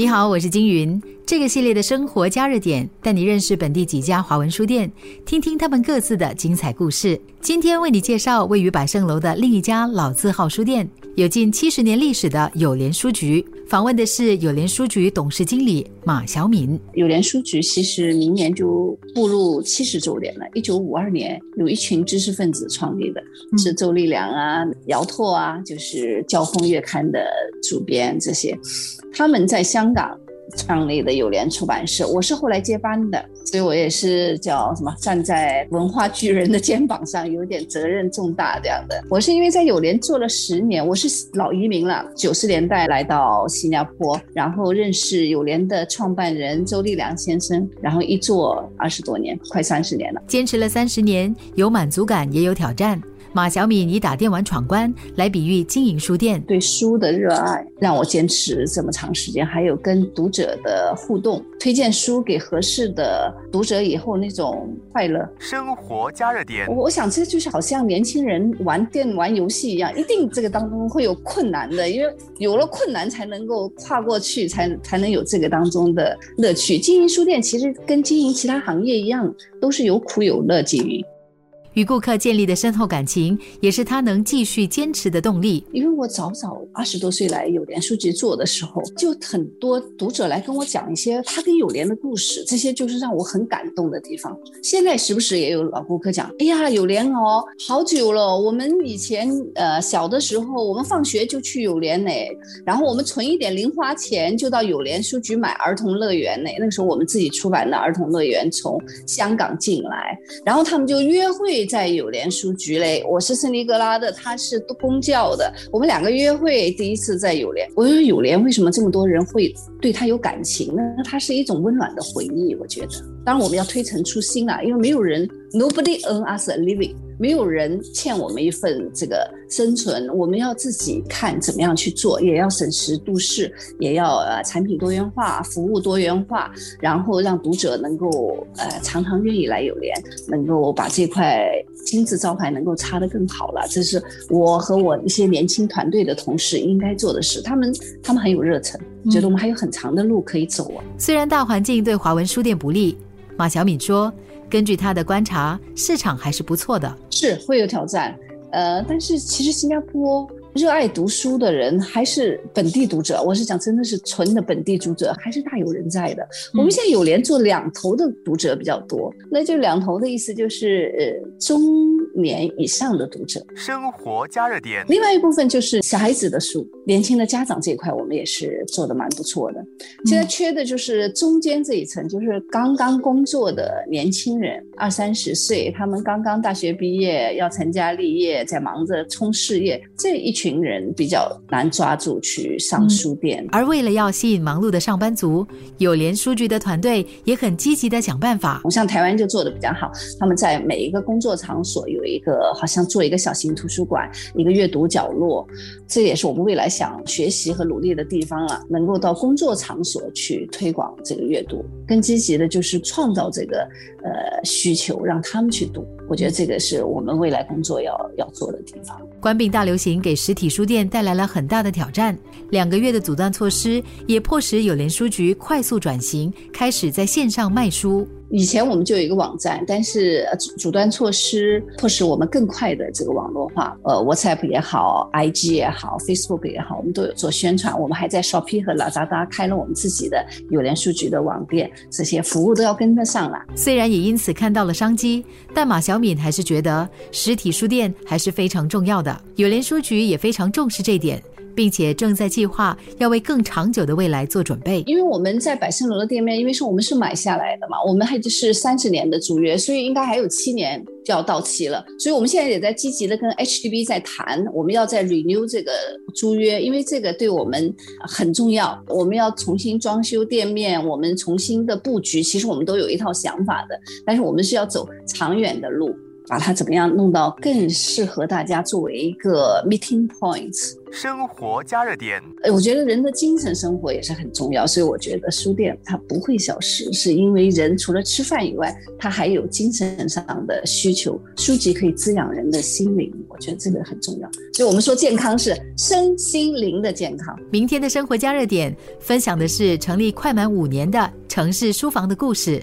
你好，我是金云。这个系列的生活加热点带你认识本地几家华文书店，听听他们各自的精彩故事。今天为你介绍位于百盛楼的另一家老字号书店，有近七十年历史的友联书局。访问的是友联书局董事经理马小敏。友联书局其实明年就步入七十周年了。一九五二年，有一群知识分子创立的，是周立良啊、姚拓啊，就是《交锋月刊》的主编这些，他们在香港。创立的友联出版社，我是后来接班的，所以我也是叫什么站在文化巨人的肩膀上，有点责任重大这样的。我是因为在友联做了十年，我是老移民了，九十年代来到新加坡，然后认识友联的创办人周立良先生，然后一做二十多年，快三十年了，坚持了三十年，有满足感也有挑战。马小敏你打电玩闯关来比喻经营书店，对书的热爱让我坚持这么长时间，还有跟读者的互动，推荐书给合适的读者以后那种快乐。生活加热点，我想这就是好像年轻人玩电玩游戏一样，一定这个当中会有困难的，因为有了困难才能够跨过去，才才能有这个当中的乐趣。经营书店其实跟经营其他行业一样，都是有苦有乐经营。与顾客建立的深厚感情，也是他能继续坚持的动力。因为我早早二十多岁来友联书局做的时候，就很多读者来跟我讲一些他跟友联的故事，这些就是让我很感动的地方。现在时不时也有老顾客讲：“哎呀，友联哦，好久了，我们以前呃小的时候，我们放学就去友联呢，然后我们存一点零花钱就到友联书局买儿童乐园呢。那个时候我们自己出版的儿童乐园从香港进来，然后他们就约会。”在友联书局嘞，我是圣尼格拉的，他是公教的，我们两个约会第一次在友联。我说友联为什么这么多人会对他有感情呢？它是一种温暖的回忆，我觉得。当然我们要推陈出新啊，因为没有人，nobody earn us a living。没有人欠我们一份这个生存，我们要自己看怎么样去做，也要审时度势，也要呃产品多元化，服务多元化，然后让读者能够呃常常愿意来友联，能够把这块金字招牌能够插得更好了。这是我和我一些年轻团队的同事应该做的事。他们他们很有热忱，觉得我们还有很长的路可以走啊。虽然大环境对华文书店不利，马小敏说。根据他的观察，市场还是不错的，是会有挑战，呃，但是其实新加坡。热爱读书的人还是本地读者，我是讲真的是纯的本地读者，还是大有人在的。我们现在有连做两头的读者比较多，那就两头的意思就是呃中年以上的读者。生活加热点。另外一部分就是小孩子的书，年轻的家长这一块我们也是做的蛮不错的。现在缺的就是中间这一层，就是刚刚工作的年轻人，二三十岁，他们刚刚大学毕业要成家立业，在忙着冲事业这一。群人比较难抓住去上书店，而为了要吸引忙碌的上班族，友联书局的团队也很积极的想办法。像台湾就做的比较好，他们在每一个工作场所有有一个好像做一个小型图书馆，一个阅读角落，这也是我们未来想学习和努力的地方了。能够到工作场所去推广这个阅读，更积极的就是创造这个呃需求，让他们去读。我觉得这个是我们未来工作要要做的地方。关闭大流行给实体书店带来了很大的挑战，两个月的阻断措施也迫使友联书局快速转型，开始在线上卖书。以前我们就有一个网站，但是阻阻断措施迫使我们更快的这个网络化。呃，WhatsApp 也好，IG 也好，Facebook 也好，我们都有做宣传。我们还在 Shopee 和 Lazada 开了我们自己的友联数据的网店，这些服务都要跟得上了。虽然也因此看到了商机，但马小敏还是觉得实体书店还是非常重要的。友联书局也非常重视这点。并且正在计划要为更长久的未来做准备。因为我们在百盛楼的店面，因为是我们是买下来的嘛，我们还是三十年的租约，所以应该还有七年就要到期了。所以我们现在也在积极的跟 HDB 在谈，我们要在 renew 这个租约，因为这个对我们很重要。我们要重新装修店面，我们重新的布局，其实我们都有一套想法的，但是我们是要走长远的路。把它怎么样弄到更适合大家作为一个 meeting points。生活加热点，哎，我觉得人的精神生活也是很重要，所以我觉得书店它不会消失，是因为人除了吃饭以外，他还有精神上的需求。书籍可以滋养人的心灵，我觉得这个很重要。所以我们说健康是身心灵的健康。明天的生活加热点分享的是成立快满五年的城市书房的故事。